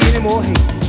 assim ele morre.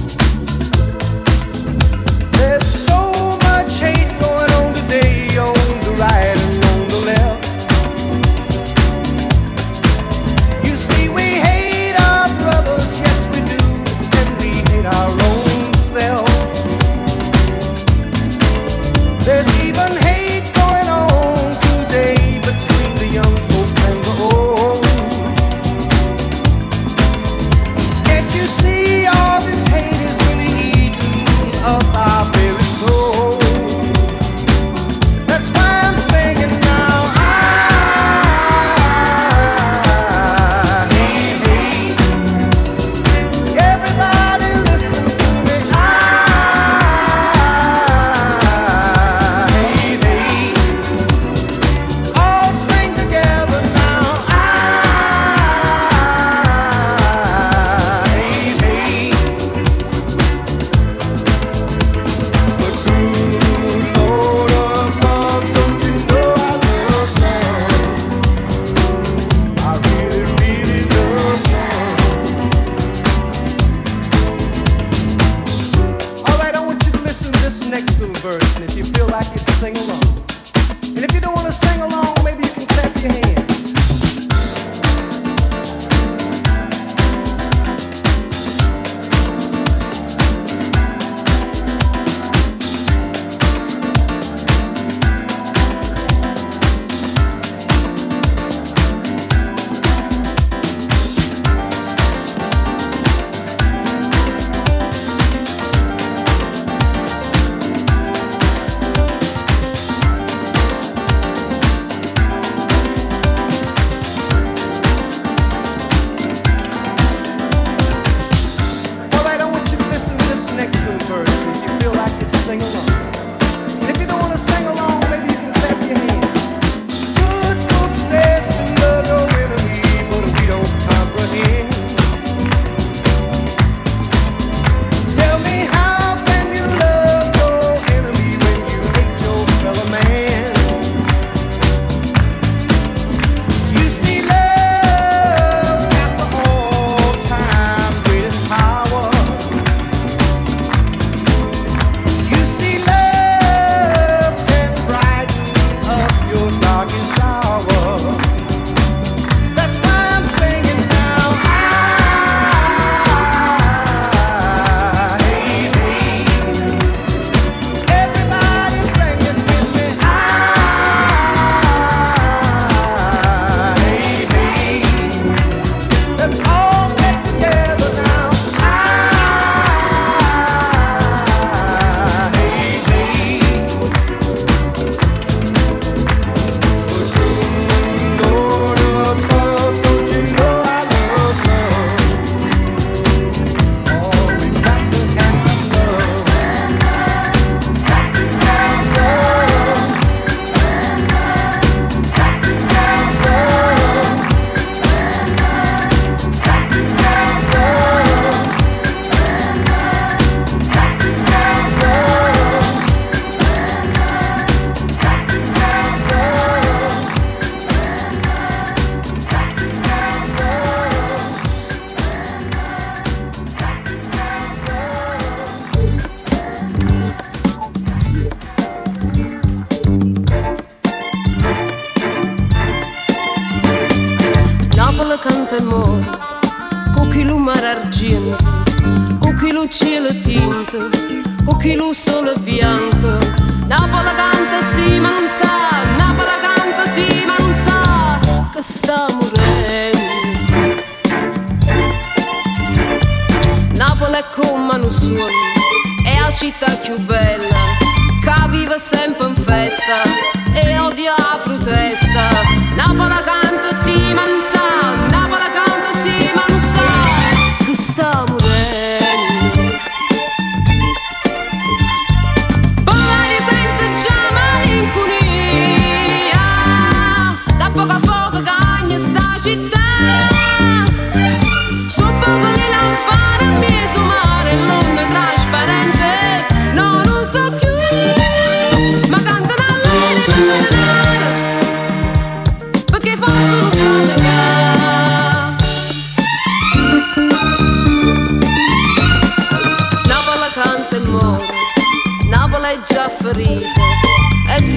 chi lu mar argento, con chi lu cielo tinto, con chi lu sole bianco. Napola canta sì ma non sa, Napola canta sì ma non sa che sta morendo. Napola è come non suona, è la città più bella, che vive sempre in festa e odia la protesta. Napola canta sì ma non sa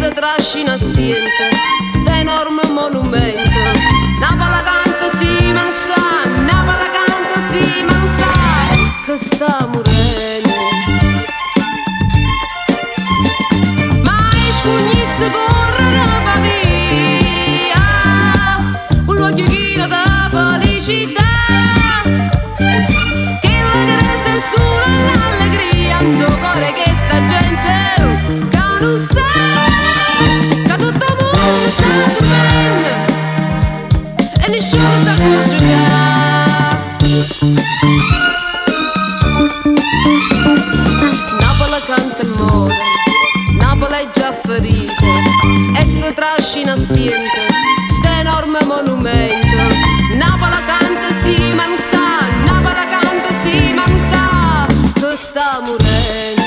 se trascina stiente, sta enorme monumento. Napoli canta sì, ma non sa, Napoli canta sì, ma non sa, che sta morendo. Tiento, stenorme monumento. Napola canta sì, ma non sa, Napola canta sì, ma non sa che sta morendo.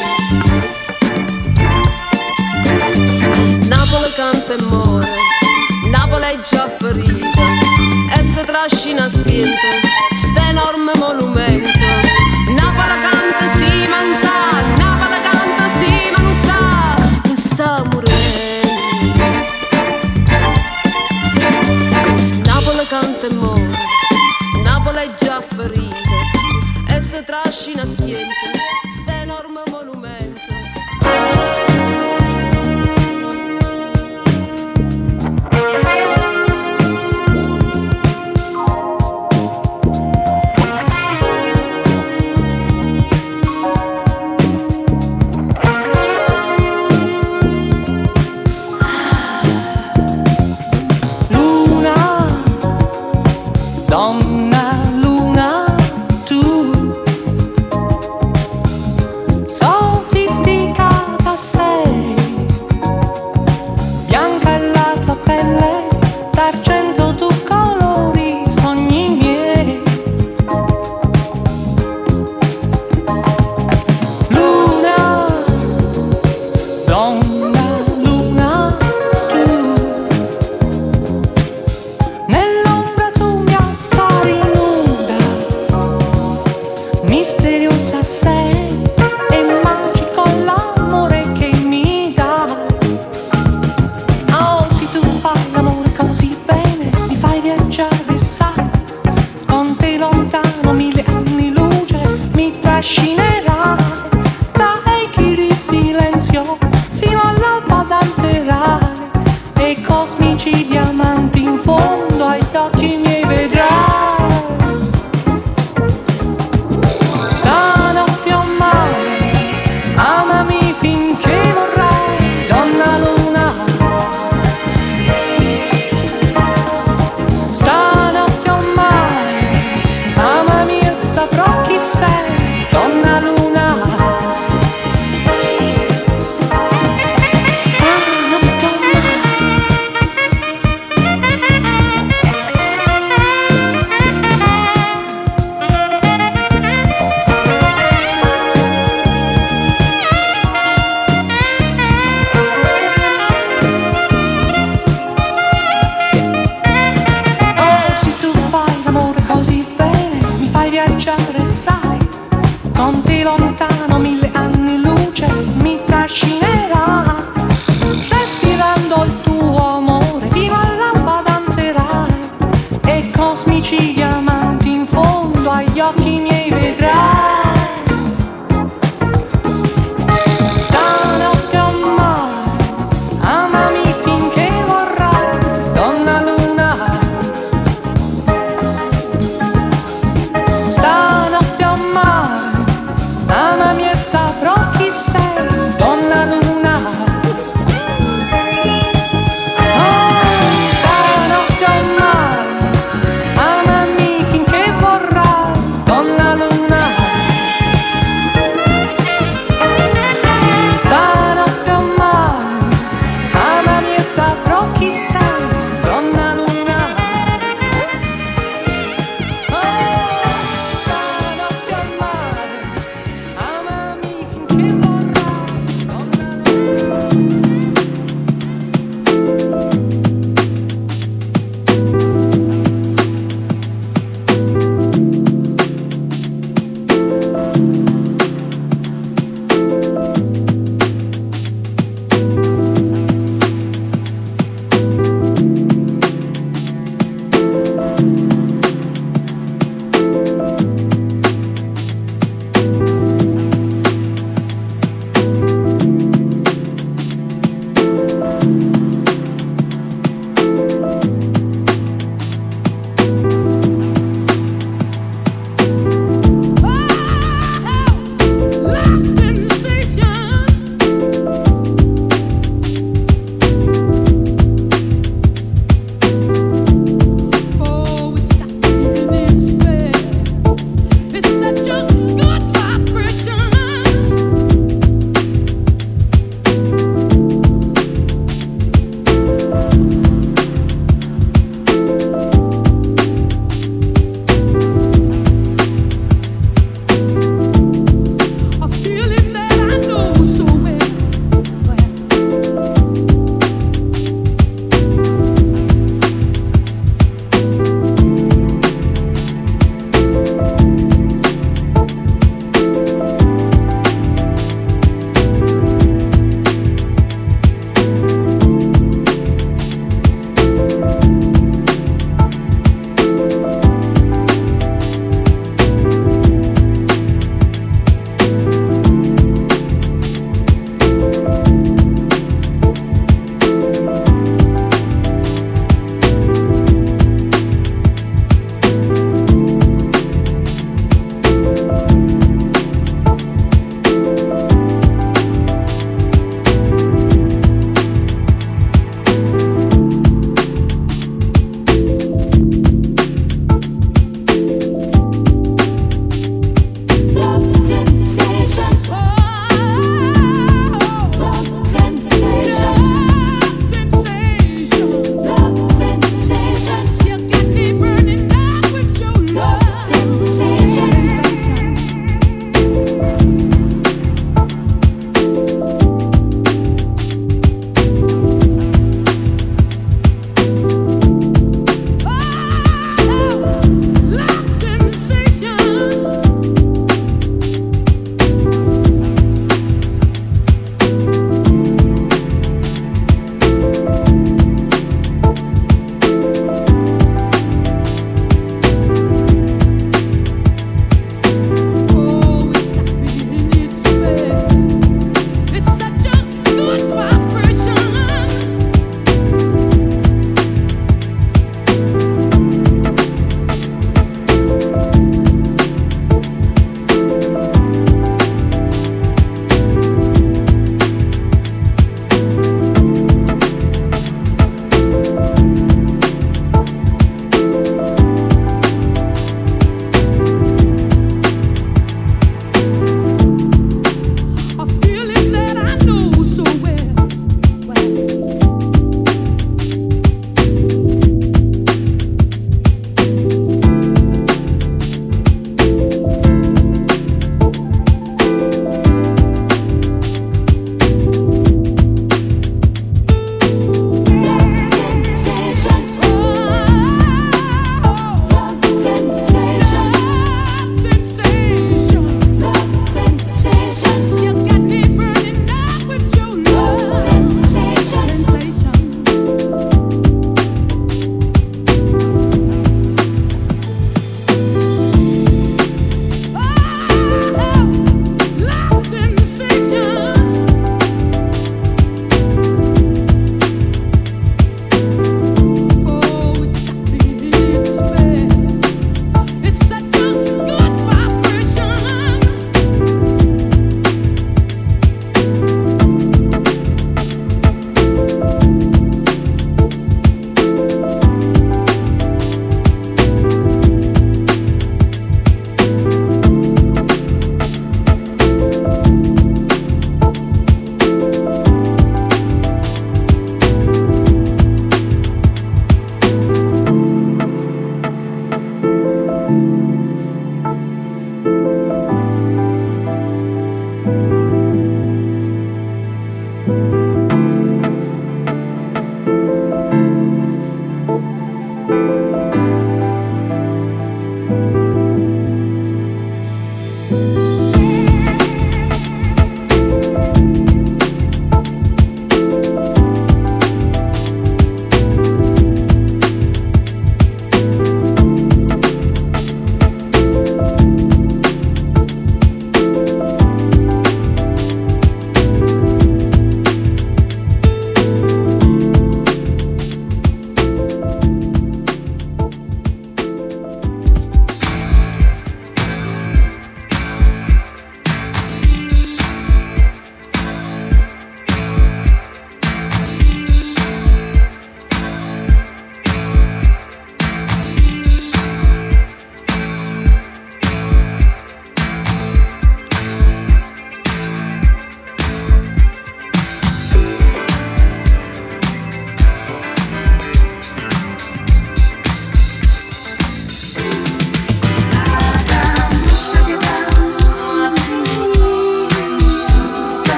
Napola canta e muore, Napola è già ferita e se trascina a stento.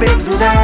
Big perdurar.